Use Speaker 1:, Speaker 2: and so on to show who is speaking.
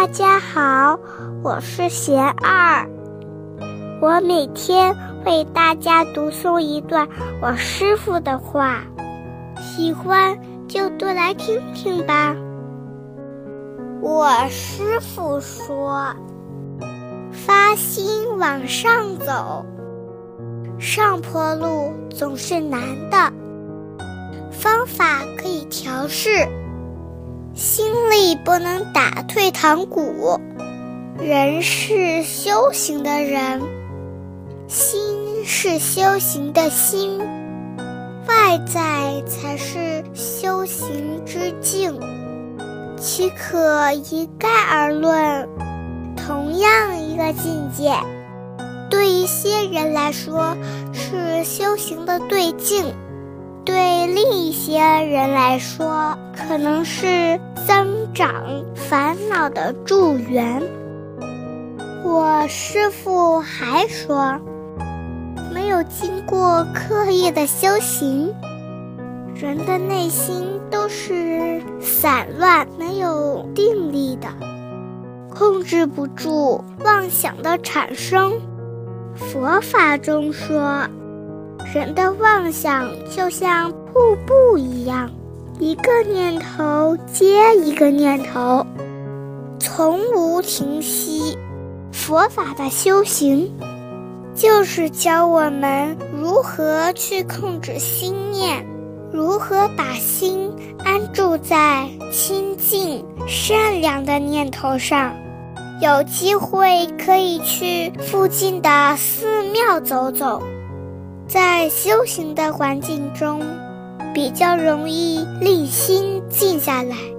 Speaker 1: 大家好，我是贤二。我每天为大家读诵一段我师傅的话，喜欢就多来听听吧。我师傅说：“发心往上走，上坡路总是难的，方法可以调试。”心力不能打退堂鼓，人是修行的人，心是修行的心，外在才是修行之境，岂可一概而论？同样一个境界，对一些人来说是修行的对境。对另一些人来说，可能是增长烦恼的助缘。我师父还说，没有经过刻意的修行，人的内心都是散乱、没有定力的，控制不住妄想的产生。佛法中说。人的妄想就像瀑布一样，一个念头接一个念头，从无停息。佛法的修行，就是教我们如何去控制心念，如何把心安住在清净善良的念头上。有机会可以去附近的寺庙走走。在修行的环境中，比较容易令心静下来。